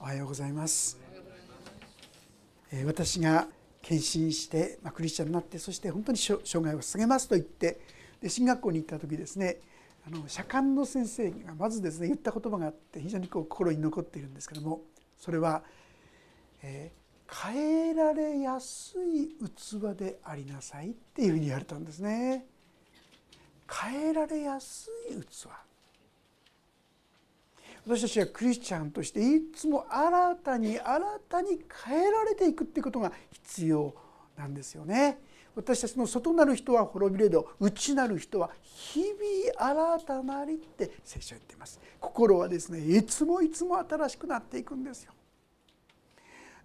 おはようございます私が献身して、まあ、クリスチャンになってそして本当に生涯を捧げますと言ってで進学校に行った時ですねあの社官の先生がまずですね言った言葉があって非常にこう心に残っているんですけどもそれは、えー、変えられやすい器でありなさいっていうふうに言われたんですね。変えられやすい器私たちはクリスチャンとしていつも新たに新たに変えられていくっていうことが必要なんですよね。私たちの外なる人は滅びれど内なる人は日々新たなりって聖書は言っています心はですねいつもいつも新しくなっていくんですよ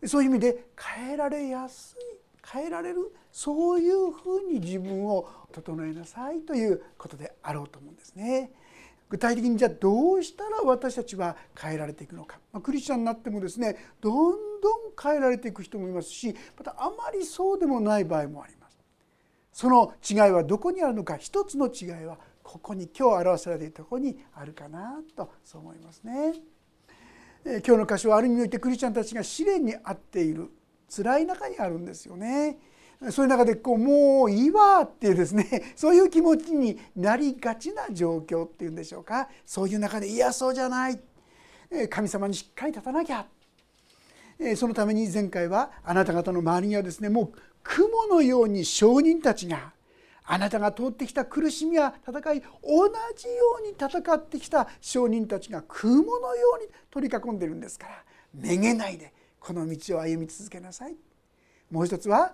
そういう意味で変えられやすい変えられるそういうふうに自分を整えなさいということであろうと思うんですね。具体的にじゃあどうしたら私たちは変えられていくのか、まあ、クリスチャンになってもですねどんどん変えられていく人もいますしまたあまりそうでもない場合もあります。その違いはどこにあるのか一つの違いはここに今日表されているところにあるかなとそう思いますね。え今日の箇所はある意味においてクリスチャンたちが試練に遭っている辛い中にあるんですよね。そういう中でこうもういいわっていうですね そういう気持ちになりがちな状況っていうんでしょうか。そういう中でいやそうじゃない。神様にしっかり立たなきゃ。そのために前回はあなた方の周りにはですねもう雲のように証人たちがあなたが通ってきた苦しみや戦い同じように戦ってきた証人たちが雲のように取り囲んでるんですからめげないでこの道を歩み続けなさい。もう一つは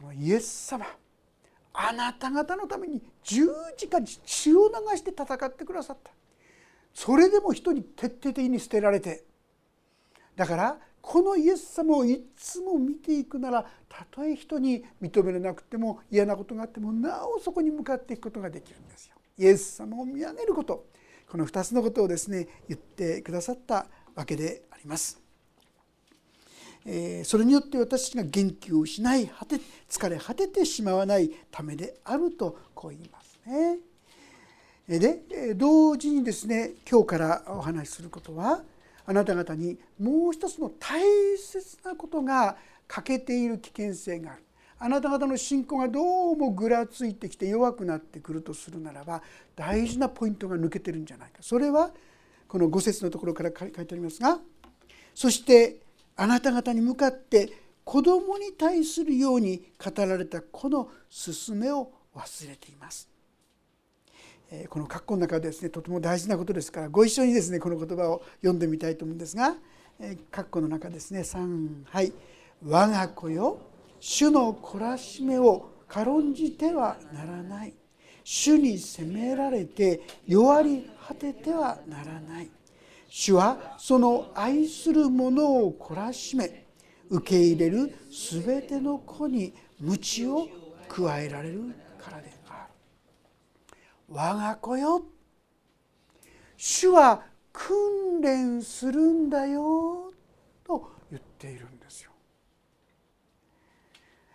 このイエス様あなた方のために十字架に血を流して戦ってくださったそれでも人に徹底的に捨てられてだからこのイエス様をいつも見ていくならたとえ人に認められなくても嫌なことがあってもなおそこに向かっていくことができるんですよ。イエス様を見上げることこの2つのことをですね言ってくださったわけであります。えそれによって私たちが元気を失い果て疲れ果ててしまわないためであるとこう言いますね。で同時にですね今日からお話しすることはあなた方にもう一つの大切なことが欠けている危険性がある。あなた方の信仰がどうもぐらついてきて弱くなってくるとするならば大事なポイントが抜けてるんじゃないかそれはこの5節のところから書いてありますがそしてあなた方に向かって子供に対するように語られたこの勧めを忘れています。この括弧の中でですねとても大事なことですからご一緒にですねこの言葉を読んでみたいと思うんですが括弧の中ですね3はい「我が子よ主の懲らしめを軽んじてはならない」「主に責められて弱り果ててはならない」主はその愛する者を懲らしめ受け入れる全ての子に鞭を加えられるからである。我が子よ主は訓練するんだよと言っているんですよ。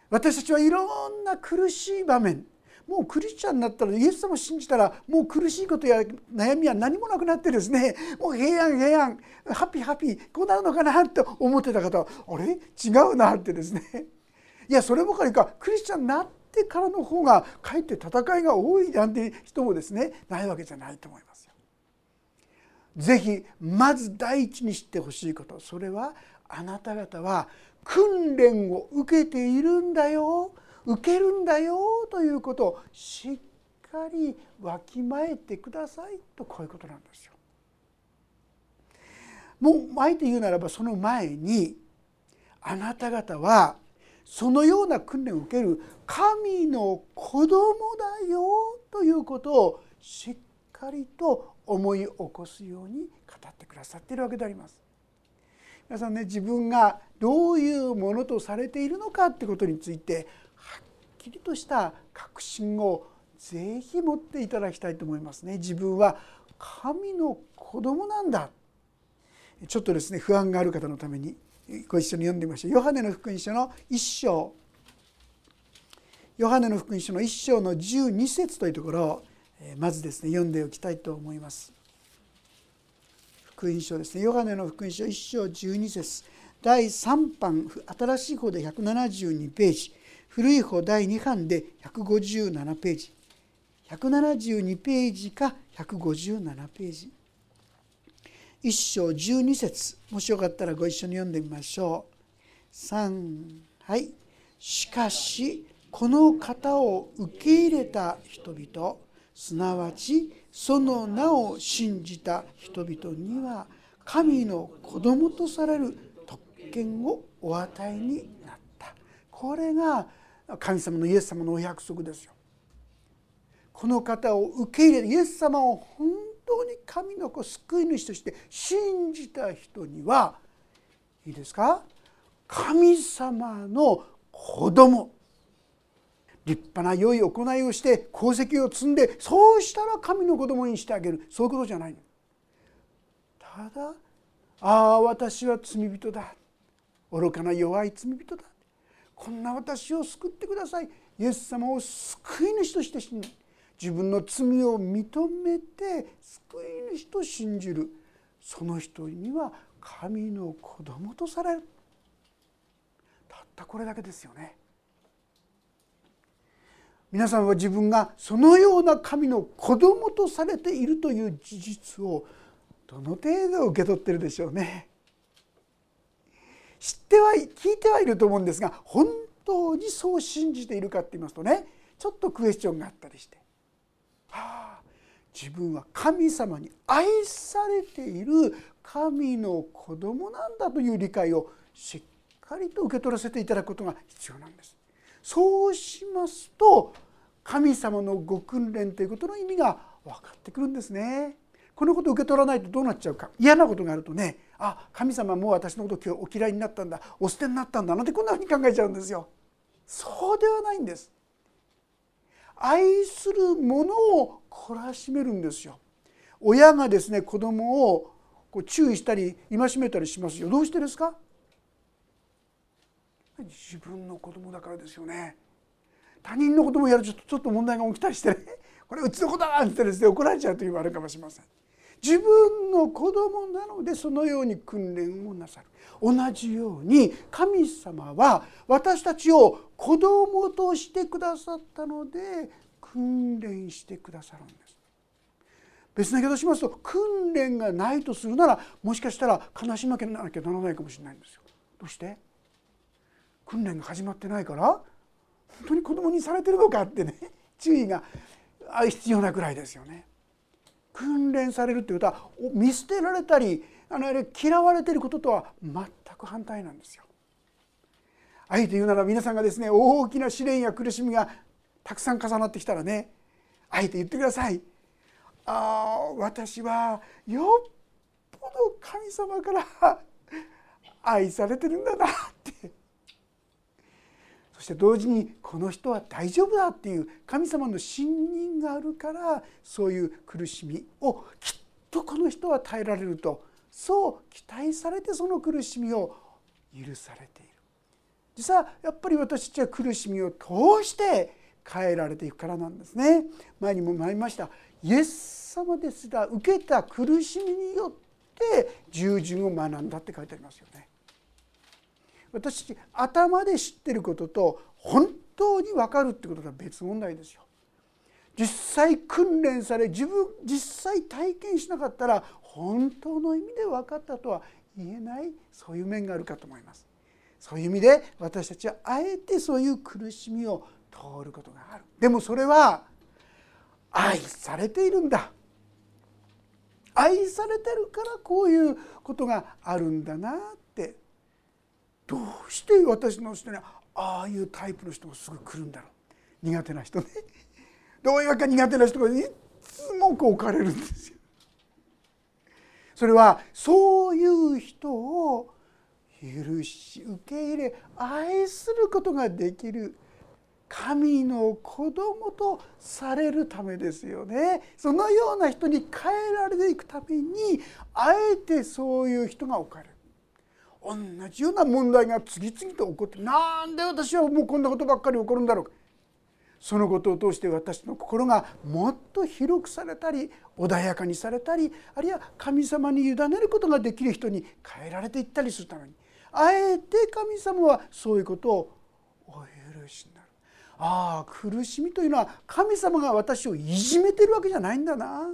私たちはいろんな苦しい場面もうクリスチャンになったらイエス様を信じたらもう苦しいことや悩みは何もなくなってですねもう平安平安ハッピーハッピーこうなるのかなって思ってた方はあれ？違うなってですね。いやそればかりかクリスチャンになってからの方がかえって戦いが多いなんて人もですねないわけじゃないと思いますよ。ぜひまず第一に知ってほしいことそれはあなた方は訓練を受けているんだよ。受けるんだよということをしっかりわきまえてくださいとこういうことなんですよ。もうあえて言うならばその前にあなた方はそのような訓練を受ける神の子供だよということをしっかりと思い起こすように語ってくださっているわけであります。皆さんね自分がどういうものとされているのかってことについてきりとした確信をぜひ持っていただきたいと思いますね。自分は神の子供なんだちょっとですね不安がある方のためにご一緒に読んでみましょう。ヨハネの福音書の一章ヨハネの福音書の一章の12節というところをまずですね読んでおきたいと思います。福音書ですねヨハネの福音書1章12節第3版新しい方で172ページ古い方第2版で157ページ。172ページか157ページ。1章12節。もしよかったらご一緒に読んでみましょう。3はい。しかしこの方を受け入れた人々。すなわちその名を信じた人々には神の子供とされる特権をお与えになった。これが神様のイエス様のお約束ですよ。この方を受け入れイエス様を本当に神の子救い主として信じた人にはいいですか？神様の子供立派な良い行いをして功績を積んでそうしたら神の子供にしてあげる。そういうことじゃないの。ただああ私は罪人だ。愚かな弱い罪人だ。こんな私を救ってくださいイエス様を救い主として信じ自分の罪を認めて救い主と信じるその人には神の子供とされるたったこれだけですよね。皆さんは自分がそのような神の子供とされているという事実をどの程度受け取ってるでしょうね。知っては聞いてはいると思うんですが本当にそう信じているかって言いますとねちょっとクエスチョンがあったりして、はあ、自分は神様に愛されている神の子供なんだという理解をしっかりと受け取らせていただくことが必要なんです。そうしますと神様のご訓練ということの意味が分かってくるんですね。このことを受け取らないとどうなっちゃうか嫌なことがあるとねあ神様もう私のことを今日お嫌いになったんだお捨てになったんだなんてこんなふうに考えちゃうんですよ。そうではないんです。愛するものを懲らしめるんですよ。親がですね子供をこう注意したり戒めたりしますよ。どうしてですか？自分の子供だからですよね他人の子供をやるとちょっと問題が起きたりしてねこれうちの子だってですね怒られちゃう時もあるかもしれません自分の子供なのでそのように訓練をなさる。同じように神様は私たちを子供としてくださったので訓練してくださるんです。別な言い方しますと訓練がないとするならもしかしたら悲しまなきゃならないかもしれないんですよ。どうして？訓練が始まってないから本当に子供にされてるのかってね注意が必要なくらいですよね。訓練されるっていうことは見捨てられたりあの嫌われてることとは全く反対なんですよ。あえて言うなら皆さんがですね大きな試練や苦しみがたくさん重なってきたらねあえて言ってください。ああ私はよっぽど神様から 愛されてるんだなっして同時にこの人は大丈夫だっていう神様の信任があるからそういう苦しみをきっとこの人は耐えられるとそう期待されてその苦しみを許されている。実はやっぱり私たちは苦しみを通して変えられていくからなんですね。前にも参りました。イエス様ですら受けた苦しみによって従順を学んだって書いてありますよね。私頭で知ってることと本当に分かるってことは別問題ですよ。実際訓練され自分実際体験しなかったら本当の意味で分かったとは言えないそういう面があるかと思います。そういう意味で私たちはあえてそういう苦しみを通ることがある。でもそれは愛されているんだ。愛されてるからこういうことがあるんだなどうして私の人にああいうタイプの人がすぐ来るんだろう。苦手な人ね。どういうわけか苦手な人がいつもこう置かれるんですよ。それはそういう人を許し受け入れ愛することができる神の子供とされるためですよね。そのような人に変えられていくためにあえてそういう人が置かれる。同じような問題が次々と起こってなんで私はもうこんなことばっかり起こるんだろうか。そのことを通して私の心がもっと広くされたり穏やかにされたりあるいは神様に委ねることができる人に変えられていったりするためにあえて神様はそういうことをお許しになる。ああ苦しみというのは神様が私をいじめてるわけじゃないんだな。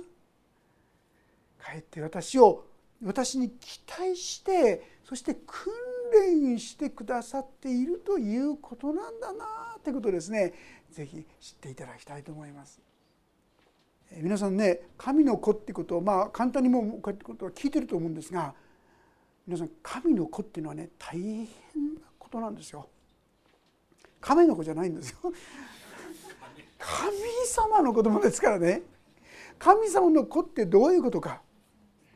かえって私を私に期待してそして訓練してくださっているということなんだなということですねぜひ知っていただきたいと思います。皆さんね神の子ってことをまあ簡単にもこうやってことは聞いてると思うんですが皆さん神の子っていうのはね大変なことなんですよ。亀の子じゃないんですよ。神様の子供ですからね神様の子ってどういうことか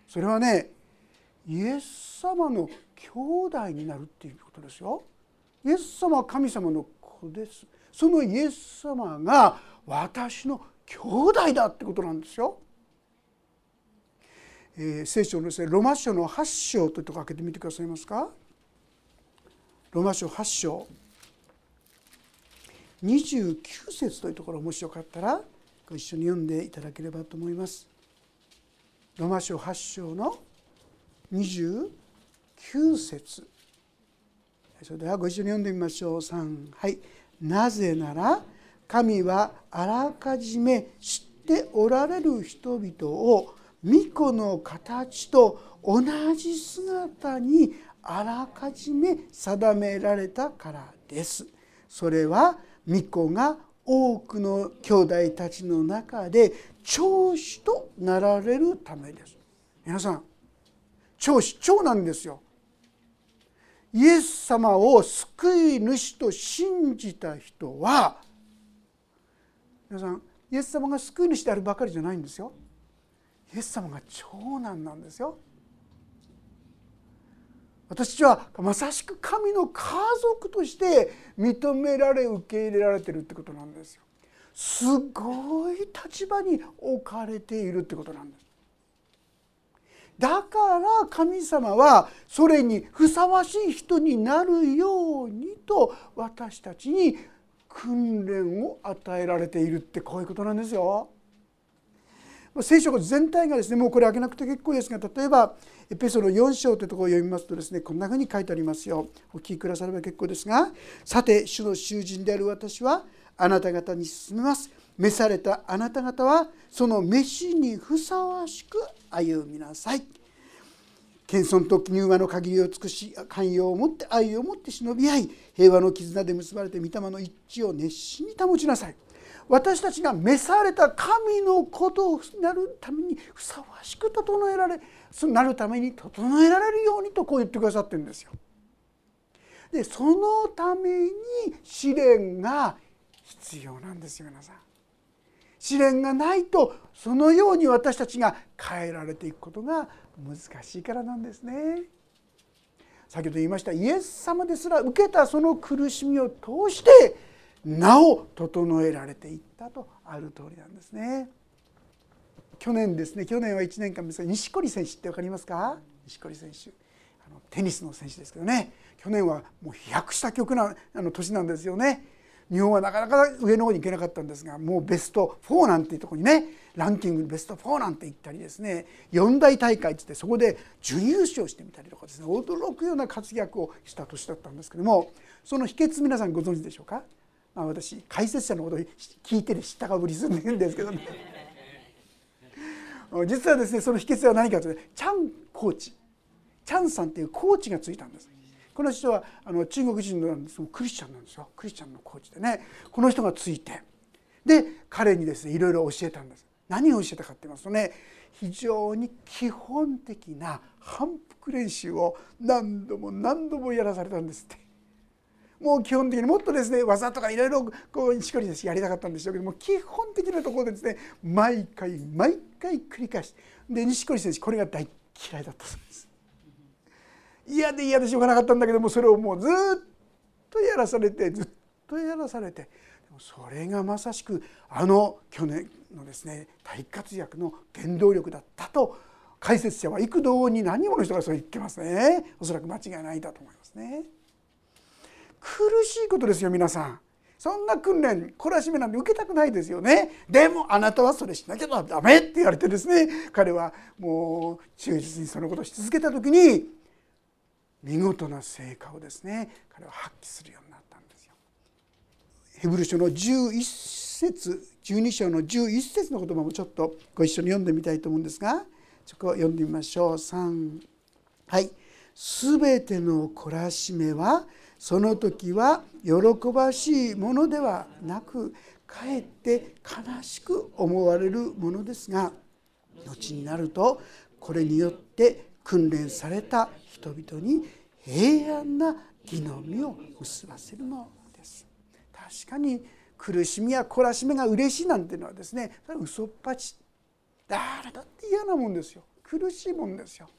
それはねイエス様の兄弟になるっていうことですよ。イエス様は神様の子です。そのイエス様が私の兄弟だってことなんですよ。えー、聖書のですねロマ書の8章というとこ開けてみてくださいますか。ロマ書8章29節というところもしよかったらご一緒に読んでいただければと思います。ロマ書8章の29 9節それではご一緒に読んでみましょう3はいなぜなら神はあらかじめ知っておられる人々を巫女の形と同じ姿にあらかじめ定められたからです。それは巫女が多くの兄弟たちの中で長子となられるためです。皆さん長子長なんですよ。イエス様を救い主と信じた人は皆さんイエス様が救い主であるばかりじゃないんですよ。イエス様が長男なんですよ。私はまさしく神の家族として認められ受け入れられてるってことなんですよ。すごい立場に置かれているってことなんです。だから神様はそれにふさわしい人になるようにと私たちに訓練を与えられているってこういうことなんですよ。聖書全体がですねもうこれ開けなくて結構ですが例えばエペソの4章というところを読みますとですねこんなふうに書いてありますよお聞きくだされば結構ですがさて主の囚人である私はあなた方に進めます召されたあなた方はその召しにふさわしく歩みなさい謙遜と入和の限りを尽くし寛容を持って愛を持って忍び合い平和の絆で結ばれて御霊の一致を熱心に保ちなさい私たちが召された神のことをなるためにふさわしく整えられなるために整えられるようにとこう言ってくださってるんですよ。でそのために試練が必要なんですよ皆さん。試練がないとそのように私たちが変えられていくことが難しいからなんですね。先ほど言いましたイエス様ですら受けたその苦しみを通してなお整えられていったとある通りなんですね。去年ですね去年は1年間ですが錦織選手って分かりますか？錦織選手あのテニスの選手ですけどね去年はもう飛躍した曲なあの年なんですよね。日本はなかなか上の方に行けなかったんですがもうベスト4なんていうとこにねランキングにベスト4なんて行ったりですね四大大会っつってそこで準優勝してみたりとかですね驚くような活躍をした年だったんですけどもその秘訣皆さんご存知でしょうか、まあ、私解説者のこと聞いてる知ったかぶりするんですけどね 実はですねその秘訣は何かというとチャンコーチ。チャンさんっていうコーチがついたんです。この人はあの中国人のクリスチャンなんですよ。クリスチャンのコーチでね。この人がついて。で彼にですねいろいろ教えたんです。何を教えたかって言いますとね非常に基本的な反復練習を何度も何度もやらされたんですって。もう基本的にもっとですね技とかいろいろこうしっかりですやりたかったんでしょうけども基本的なところでですね毎回毎回繰り返しで錦織選手これが大嫌いだったそうです。嫌で嫌でしょうがなかったんだけどもそれをもうずっとやらされてずっとやらされて。それがまさしくあの去年のですね大活躍の原動力だったと解説者は幾度に何人もの人がそう言ってますね。おそらく間違いないだと思いますね。苦しいことですよ皆さん。そんな訓練懲らしめなんて受けたくないですよね。でもあなたはそれしなきゃダメって言われてですね彼はもう忠実にそのことをし続けた時に見事な成果をですね彼は発揮するようになったんですよ。ヘブル書の11節12章の11節の言葉もちょっとご一緒に読んでみたいと思うんですがそこを読んでみましょう3はい「すべての懲らしめはその時は喜ばしいものではなくかえって悲しく思われるものですが後になるとこれによって訓練された人々に平安な義の実を結ばせるのです。確かに苦しみや懲らしめが嬉しいなんていうのはですねそれは嘘っぱち。誰だって嫌なもんですよ。苦しいもんですよ。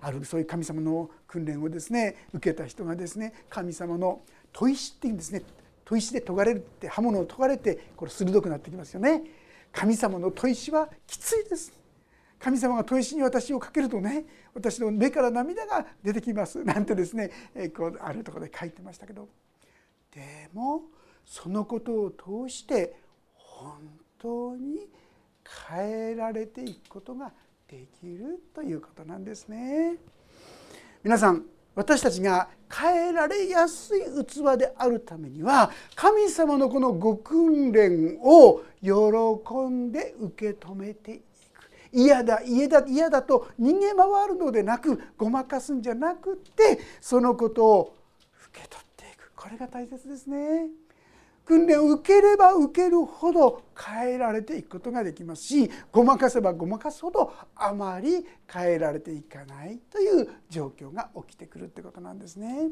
あるそういう神様の訓練をですね受けた人がですね神様の砥石っていうんですね。砥石で研がれるって刃物を研がれてこれ鋭くなってきますよね。神様の砥石はきついです。神様が砥石に私をかけるとね私の目から涙が出てきますなんてですねこうあるところで書いてましたけどでもそのことを通して本当に変えられていくことができるということなんですね。皆さん私たちが変えられやすい器であるためには神様のこのご訓練を喜んで受け止めて嫌だ嫌だ嫌だと逃げ回るのでなくごまかすんじゃなくってそのことを受け取っていくこれが大切ですね。訓練を受ければ受けるほど変えられていくことができますしごまかせばごまかすほどあまり変えられていかないという状況が起きてくるってことなんですね。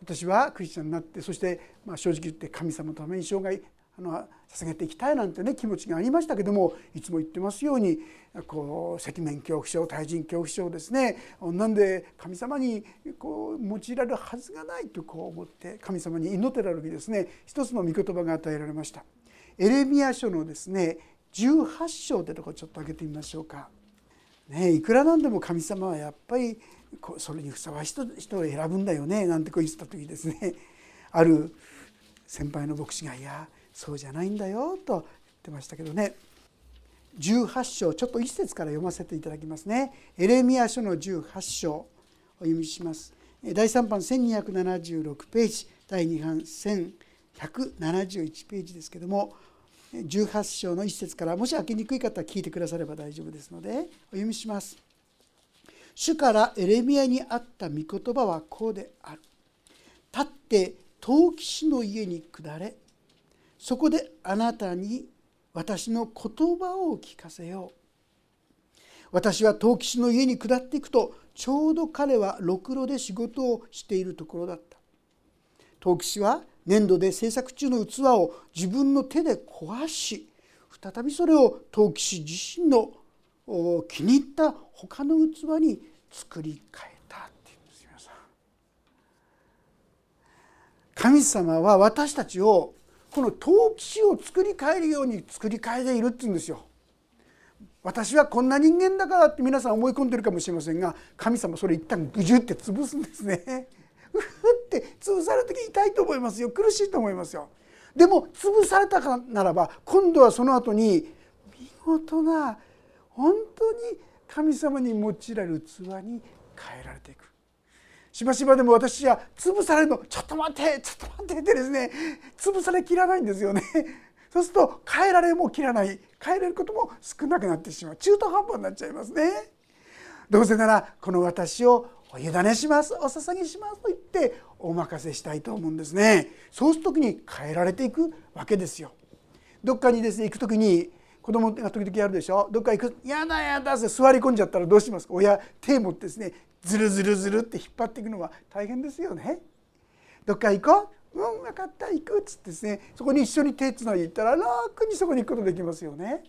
私はクリスチャンになってそして、まあ、正直言って神様のために生涯あの捧げていきたいなんてね気持ちがありましたけどもいつも言ってますようにこう赤面恐怖症対人恐怖症ですねなんで神様にこう用いられるはずがないとこう思って神様に祈ってた時ですね一つの御言葉が与えられました。エレミア書のですね18章ってとこちょっと開けてみましょうか。ね、いくらなんでも神様はやっぱりそれにふさわしい人を選ぶんだよねなんてこう言ってた時ですねある先輩の牧師が「いやそうじゃないんだよと言ってましたけどね。18章ちょっと一節から読ませていただきますね。エレミア書の18章お読みします。第3版1276ページ第2版1171ページですけども18章の一節からもし開けにくい方は聞いてくだされば大丈夫ですのでお読みします。主からエレミアにあった御言葉はこうである。立って陶器師の家に下れ。そこであなたに私の言葉を聞かせよう。私は陶器師の家に下っていくとちょうど彼はろくろで仕事をしているところだった。陶器師は粘土で制作中の器を自分の手で壊し再びそれを陶器師自身の気に入った他の器に作り変えたっていうんです皆さん。神様は私たちをこの陶器師を作り変えるように作り変えているって言うんですよ。私はこんな人間だからって皆さん思い込んでるかもしれませんが神様それ一旦ぐじゅって潰すんですね。うふって潰された時痛いと思いますよ苦しいと思いますよ。でも潰されたかならば今度はその後に見事な本当に神様に用いられる器に変えられていく。しばしばでも私は潰されるのちょっと待ってちょっと待ってってですね潰されきらないんですよね。そうすると変えられも切らない変えれることも少なくなってしまう中途半端になっちゃいますね。どうせならこの私をお委ねしますお捧げしますと言ってお任せしたいと思うんですね。そうする時に変えられていくわけですよ。どっかにですね行く時に子供が時々やるでしょ？どっか行く「やだやだ」って座り込んじゃったらどうします？か親手持ってですねずるずるずるって引っ張っていくのは大変ですよね。どっか行こう？うん分かった行くっつってですねそこに一緒に手つないでいったら楽にそこに行くことできますよね。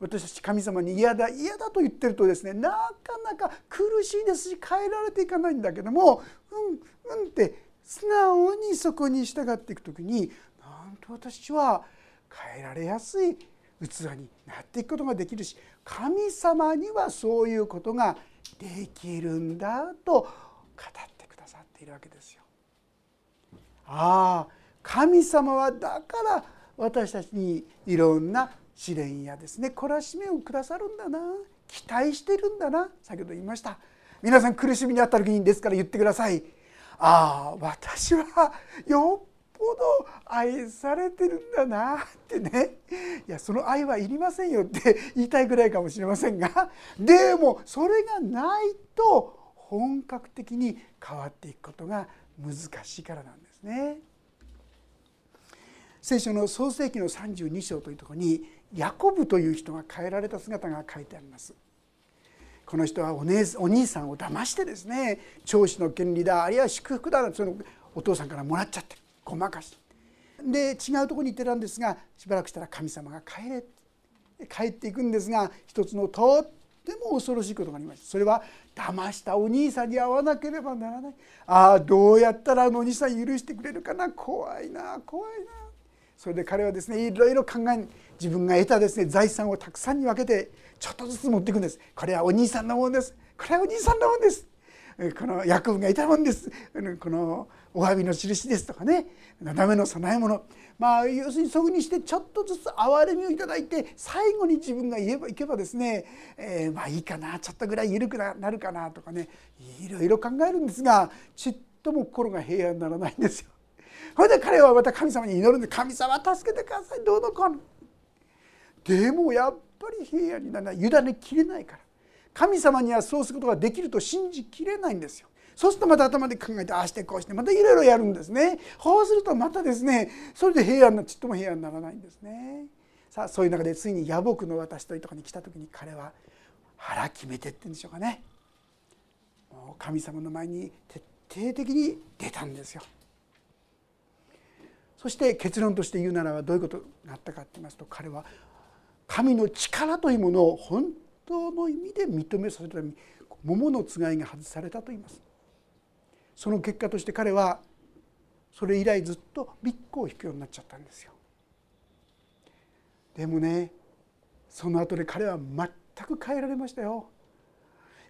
私たち神様に嫌だ嫌だと言ってるとですねなかなか苦しいですし変えられていかないんだけどもうんうんって素直にそこに従っていく時になんと私は変えられやすい器になっていくことができるし神様にはそういうことができるんだと語ってくださっているわけですよ。ああ神様はだから私たちにいろんな試練やですね懲らしめをくださるんだな。期待してるんだな。先ほど言いました。皆さん苦しみにあった時にですから言ってください。ああ私はよっぽど愛されてるんだなってねいやその愛はいりませんよって 言いたいぐらいかもしれませんがでもそれがないと本格的に変わっていくことが難しいからなんですね。聖書の創世紀の32章というところにヤコブという人が変えられた姿が書いてあります。この人はお姉お兄さんを騙してですね長子の権利だあるいは祝福だそのお父さんからもらっちゃってごまかし。で違うところに行ってたんですがしばらくしたら神様が帰れ帰っていくんですが一つのとっても恐ろしいことがありましたそれは騙したお兄さんに会わなければならない。ああどうやったらあのお兄さん許してくれるかな。怖いな怖いな。それで彼はですねいろいろ考え自分が得たですね財産をたくさんに分けてちょっとずつ持っていくんです。これはお兄さんのものです。これはお兄さんのものです。この役分がいたもんです。このお詫びの印ですとかねダメの供え物まあ要するにそういうふうにしてちょっとずつ憐れみをいただいて最後に自分が言えばいけばですね、えー、まあいいかなちょっとぐらい緩くなるかなとかねいろいろ考えるんですがちっとも心が平安にならないんですよ。それで彼はまた神様に祈るんで神様助けてくださいどうのこうの。でもやっぱり平安にならない委ねきれないから神様にはそうすることができると信じきれないんですよ。そうするとまた頭で考えてああしてこうしてまたいろいろやるんですね。こうするとまたですねそれで平安なちっとも平安にならないんですね。さあそういう中でついに野木の私というとこに来た時に彼は腹決めてってんでしょうかね。もう神様の前に徹底的に出たんですよ。そして結論として言うならばどういうことになったかって言いますと彼は神の力というものを本当の意味で認めさせるために桃のつがいが外されたと言いますその結果として彼はそれ以来ずっとビッグを引くようになっちゃったんですよ。でもねその後で彼は全く変えられましたよ。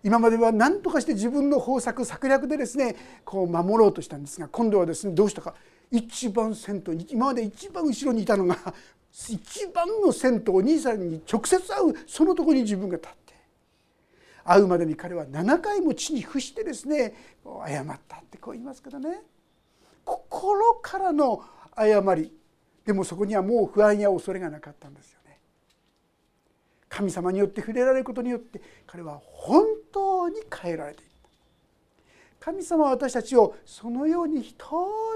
今までは何とかして自分の方策策略でですねこう守ろうとしたんですが今度はですねどうしたか。一番先頭に今まで一番後ろにいたのが一番の先頭お兄さんに直接会うそのところに自分が立って。会うまでに彼は7回も地に伏してですね謝ったってこう言いますけどね。心からの謝り。でもそこにはもう不安や恐れがなかったんですよね。神様によって触れられることによって彼は本当に変えられていった。神様は私たちをそのように一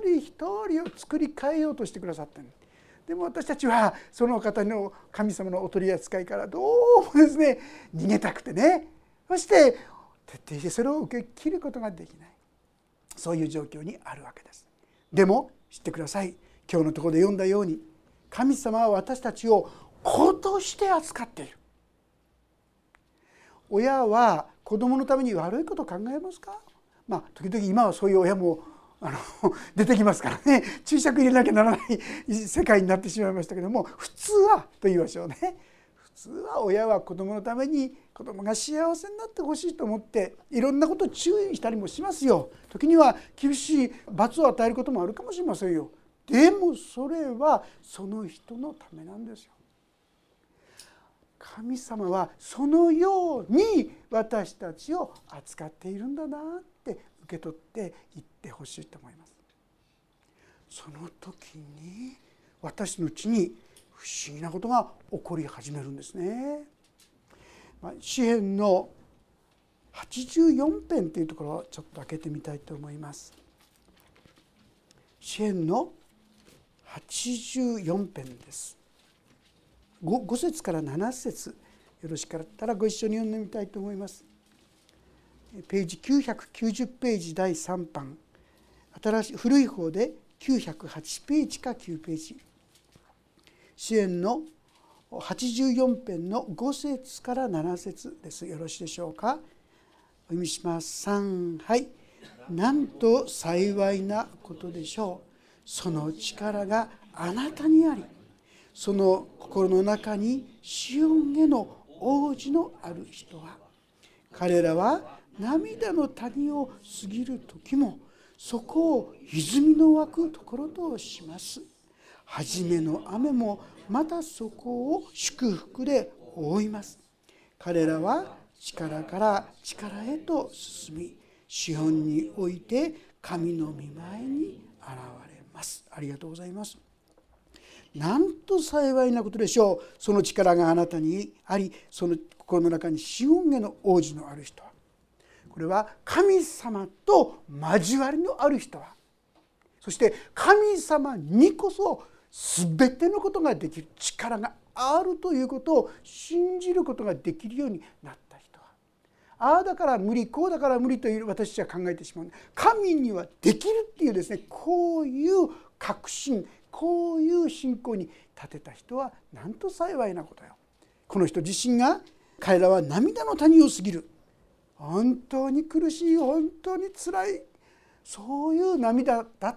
人一人を作り変えようとしてくださったんですでも私たちはその方の神様のお取り扱いからどうもですね逃げたくてねそして徹底してそれを受け切ることができない。そういう状況にあるわけです。でも知ってください。今日のところで読んだように神様は私たちを子として扱っている。親は子供のために悪いことを考えますか？まあ時々今はそういう親もあの 出てきますからね。注釈入れなきゃならない世界になってしまいましたけども普通はと言いましょうね。普通は親は子供のために子供が幸せになってほしいと思っていろんなことを注意したりもしますよ。時には厳しい罰を与えることもあるかもしれませんよ。でもそれはその人のためなんですよ。神様はそのように私たちを扱っているんだなって受け取っていってほしいと思います。その時に私のうちに不思議なことが起こり始めるんですね。詩篇の84編というところをちょっと開けてみたいと思います。詩篇の84編です。5, 5節から7節よろしかったらご一緒に読んでみたいと思います。ページ990ページ第3版新しい古い方で908ページか9ページ支援の84編の5節から7節です。よろしいでしょうか？お読みします。3はい。なんと幸いなことでしょう。その力があなたにありその心の中にシオンへの王子のある人は彼らは涙の谷を過ぎる時もそこを泉の湧くところとします。初めの雨もまたそこを祝福で覆います。彼らは力から力へと進み資本において神の御前に現れます。ありがとうございます。なんと幸いなことでしょう。その力があなたにありその心の中に資本への王子のある人は。これは神様と交わりのある人は。そして神様にこそ全てのことができる力があるということを信じることができるようになった人はああだから無理こうだから無理という私たちは考えてしまう。神にはできるっていうですねこういう確信こういう信仰に立てた人はなんと幸いなことよ。この人自身が彼らは涙の谷を過ぎる。本当に苦しい本当につらい。そういう涙だった。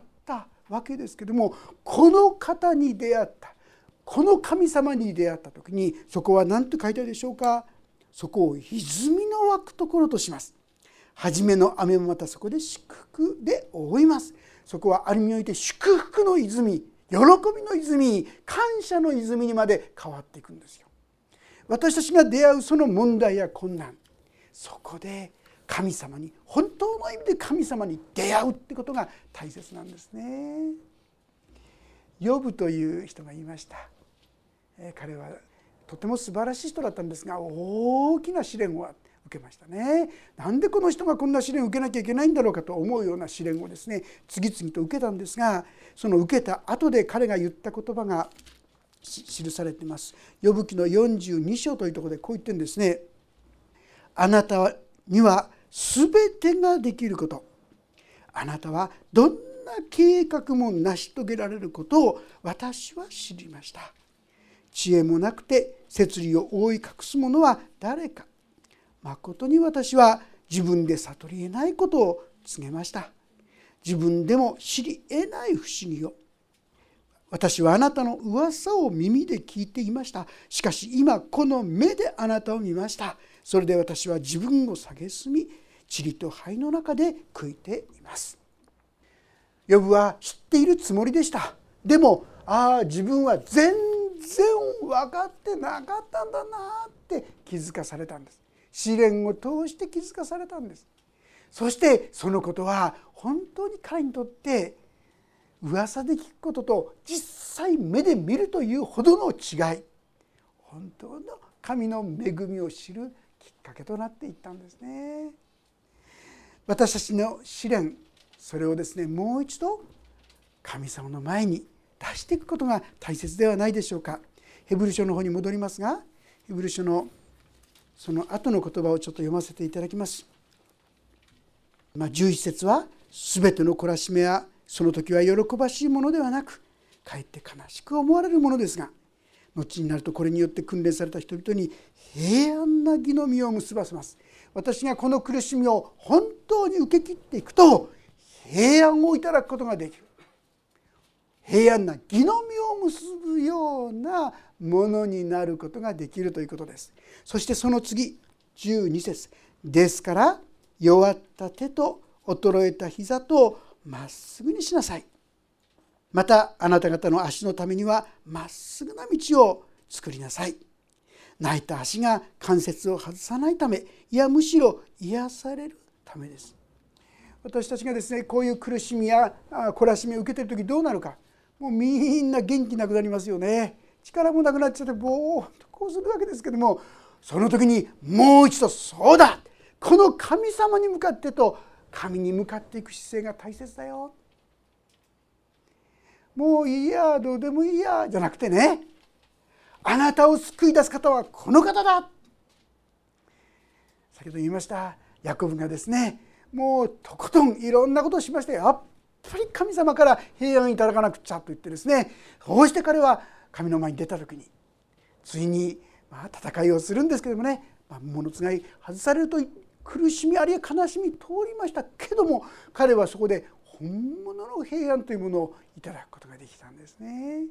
わけですけどもこの方に出会ったこの神様に出会った時にそこは何と書いてあるでしょうか？そこを泉の湧くところとします。初めの雨もまたそこで祝福で覆います。そこはある意味において祝福の泉喜びの泉感謝の泉にまで変わっていくんですよ。私たちが出会うその問題や困難そこで神様に本当の意味で神様に出会うってことが大切なんですね。ヨブという人がいました。彼はとても素晴らしい人だったんですが大きな試練を受けましたね。なんでこの人がこんな試練を受けなきゃいけないんだろうかと思うような試練をですね次々と受けたんですがその受けた後で彼が言った言葉が記されています。呼ぶ記の42章というところでこう言ってるんですね。あなたには全てができること。あなたはどんな計画も成し遂げられることを私は知りました。知恵もなくて摂理を覆い隠す者は誰か。まことに私は自分で悟り得ないことを告げました。自分でも知り得ない不思議を私はあなたの噂を耳で聞いていました。しかし今この目であなたを見ました。それで私は自分を蔑み塵と灰の中で悔いています。ヨブは知っているつもりでした。でもああ自分は全然分かってなかったんだなって気づかされたんです。試練を通して気づかされたんです。そしてそのことは本当に彼にとって噂で聞くことと実際目で見るというほどの違い本当の神の恵みを知るきっかけとなっていったんですね。私たちの試練それをですねもう一度神様の前に出していくことが大切ではないでしょうか。ヘブル書の方に戻りますがヘブル書のその後の言葉をちょっと読ませていただきます。まあ、11節は「すべての懲らしめはその時は喜ばしいものではなくかえって悲しく思われるものですが後になるとこれによって訓練された人々に平安な義の実を結ばせます。私がこの苦しみを本当に受け切っていくと平安をいただくことができる。平安な義の実を結ぶようなものになることができるということです。そしてその次12節。ですから弱った手と衰えた膝とまっすぐにしなさい。またあなた方の足のためにはまっすぐな道を作りなさい。泣いた足が関節を外さないためいやむしろ癒されるためです。私たちがですねこういう苦しみや懲らしみを受けてる時どうなるか。もうみんな元気なくなりますよね。力もなくなっちゃってぼーっとこうするわけですけどもその時にもう一度そうだ。この神様に向かってと神に向かっていく姿勢が大切だよ。もういいやどうでもいいやじゃなくてね。あなたを救い出す方はこの方だ。先ほど言いましたヤコブがですねもうとことんいろんなことをしましてやっぱり神様から平安いただかなくちゃと言ってですねそうして彼は神の前に出た時についにまあ戦いをするんですけどもね、まあ、物つがい外されると苦しみあるいは悲しみ通りましたけども彼はそこで本物の平安というものをいただくことができたんですね。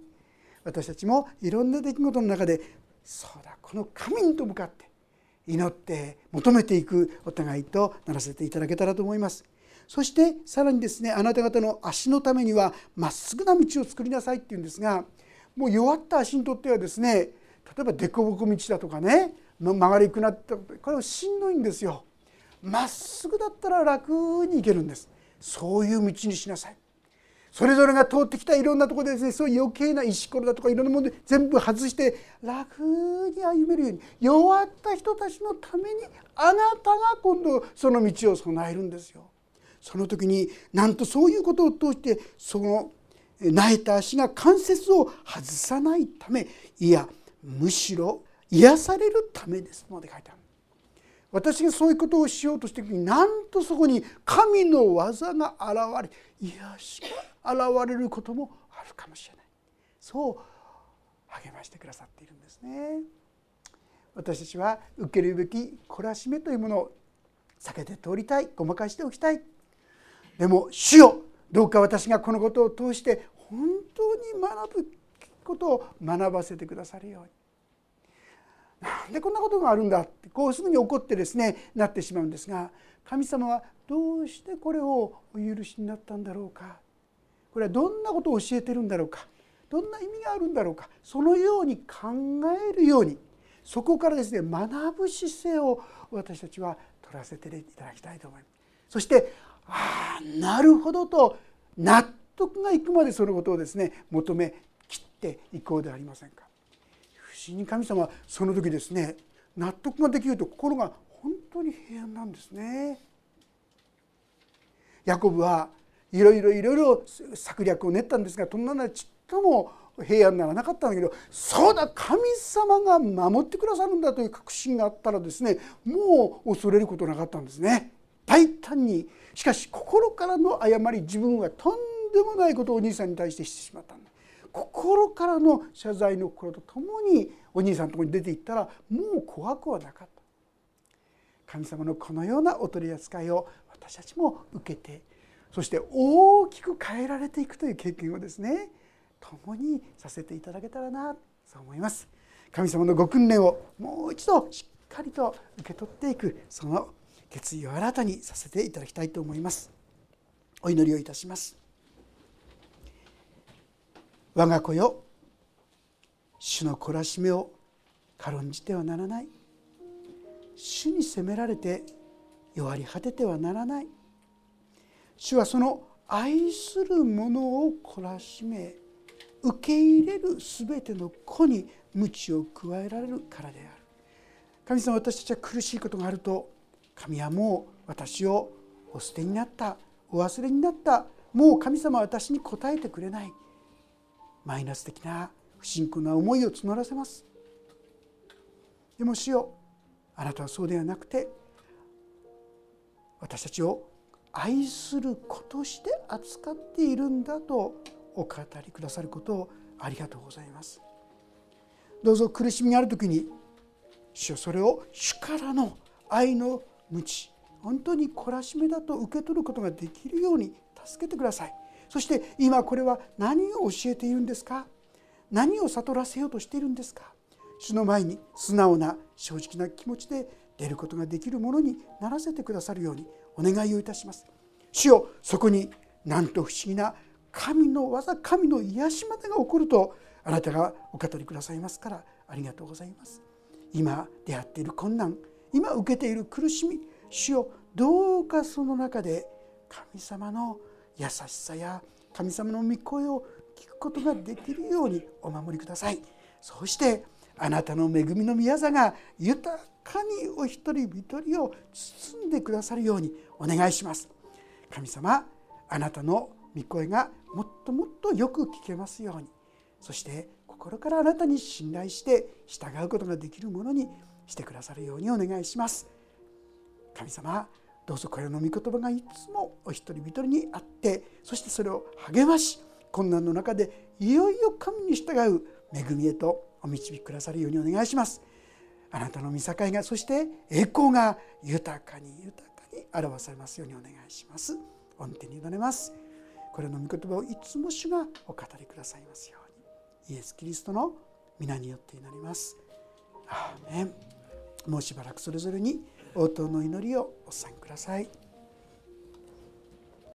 私たちもいろんな出来事の中でそうだこの神にと向かって祈って求めていくお互いとならせていただけたらと思います。そしてさらにですねあなた方の足のためにはまっすぐな道を作りなさいっていうんですがもう弱った足にとってはですね例えば凸凹道だとかね曲がりくなったこれはしんどいんですよ。まっすぐだったら楽に行けるんですそういう道にしなさいそれぞれが通ってきたいろんなところでですねそういう余計な石ころだとかいろんなもので全部外して楽に歩めるように弱った人たちのためにあなたが今度その道を備えるんですよ。その時になんとそういうことを通してその泣いた足が関節を外さないためいやむしろ癒されるためですまで書いてある。私がそういうことをしようとしている時になんとそこに神の技が現れ癒しが現れることもあるかもしれない。そう励ましてくださっているんですね。私たちは受けるべき懲らしめというものを避けて通りたい。ごまかしておきたい。でも主よどうか私がこのことを通して本当に学ぶことを学ばせてくださるように。な んでこんなことがあるんだってこうすぐに怒ってですねなってしまうんですが神様はどうしてこれをお許しになったんだろうかこれはどんなことを教えてるんだろうかどんな意味があるんだろうかそのように考えるようにそこからですね学ぶ姿勢を私たちは取らせていただきたいと思います。そしてああなるほどと納得がいくまでそのことをですね求めきっていこうではありませんか。不思議に神様はその時ですね納得ができると心が本当に平安なんですね。ヤコブはいろいろいろいろ策略を練ったんですがそんなのはちっとも平安ならなかったんだけどそうだ神様が守ってくださるんだという確信があったらですねもう恐れることなかったんですね。大胆にしかし心からの誤り自分はとんでもないことをお兄さんに対してしてしまったんだ心からの謝罪の心とともにお兄さんのところに出ていったらもう怖くはなかった。神様のこのようなお取り扱いを私たちも受けてそして大きく変えられていくという経験をですね共にさせていただけたらなそう思います。神様のご訓練をもう一度しっかりと受け取っていくその決意を新たにさせていただきたいと思います。お祈りをいたします。我が子よ主の懲らしめを軽んじてはならない。主に責められて弱り果ててはならない。主はその愛する者を懲らしめ受け入れる全ての子に鞭を加えられるからである。神様私たちは苦しいことがあると神はもう私をお捨てになったお忘れになった。もう神様は私に応えてくれない。マイナス的な不信仰な思いを募らせます。でも主よあなたはそうではなくて私たちを愛する子として扱っているんだとお語りくださることをありがとうございます。どうぞ苦しみがある時に主よそれを主からの愛の無知本当に懲らしめだと受け取ることができるように助けてください。そして今これは何を教えているんですか？何を悟らせようとしているんですか？主の前に素直な正直な気持ちで出ることができるものにならせてくださるようにお願いをいたします。主よそこになんと不思議な神の技神の癒しまでが起こるとあなたがお語りくださいますからありがとうございます今出会っている困難今受けている苦しみ主よどうかその中で神様の優しさや神様の御声を聞くことができるようにお守りください。そしてあなたの恵みの宮座が豊かにお一人一人を包んでくださるようにお願いします。神様あなたの御声がもっともっとよく聞けますように。そして心からあなたに信頼して従うことができるものにしてくださるようにお願いします。神様どうぞこれの御言葉がいつもお一人一人にあってそしてそれを励まし困難の中でいよいよ神に従う恵みへとお導きくださるようにお願いします。あなたの見境がそして栄光が豊かに豊かに表されますようにお願いします。御手に委ねます。これの御言葉をいつも主がお語りくださいますように。イエス・キリストの皆によって祈ります。アーメン。もうしばらくそれぞれに応答の祈りをお参加ください。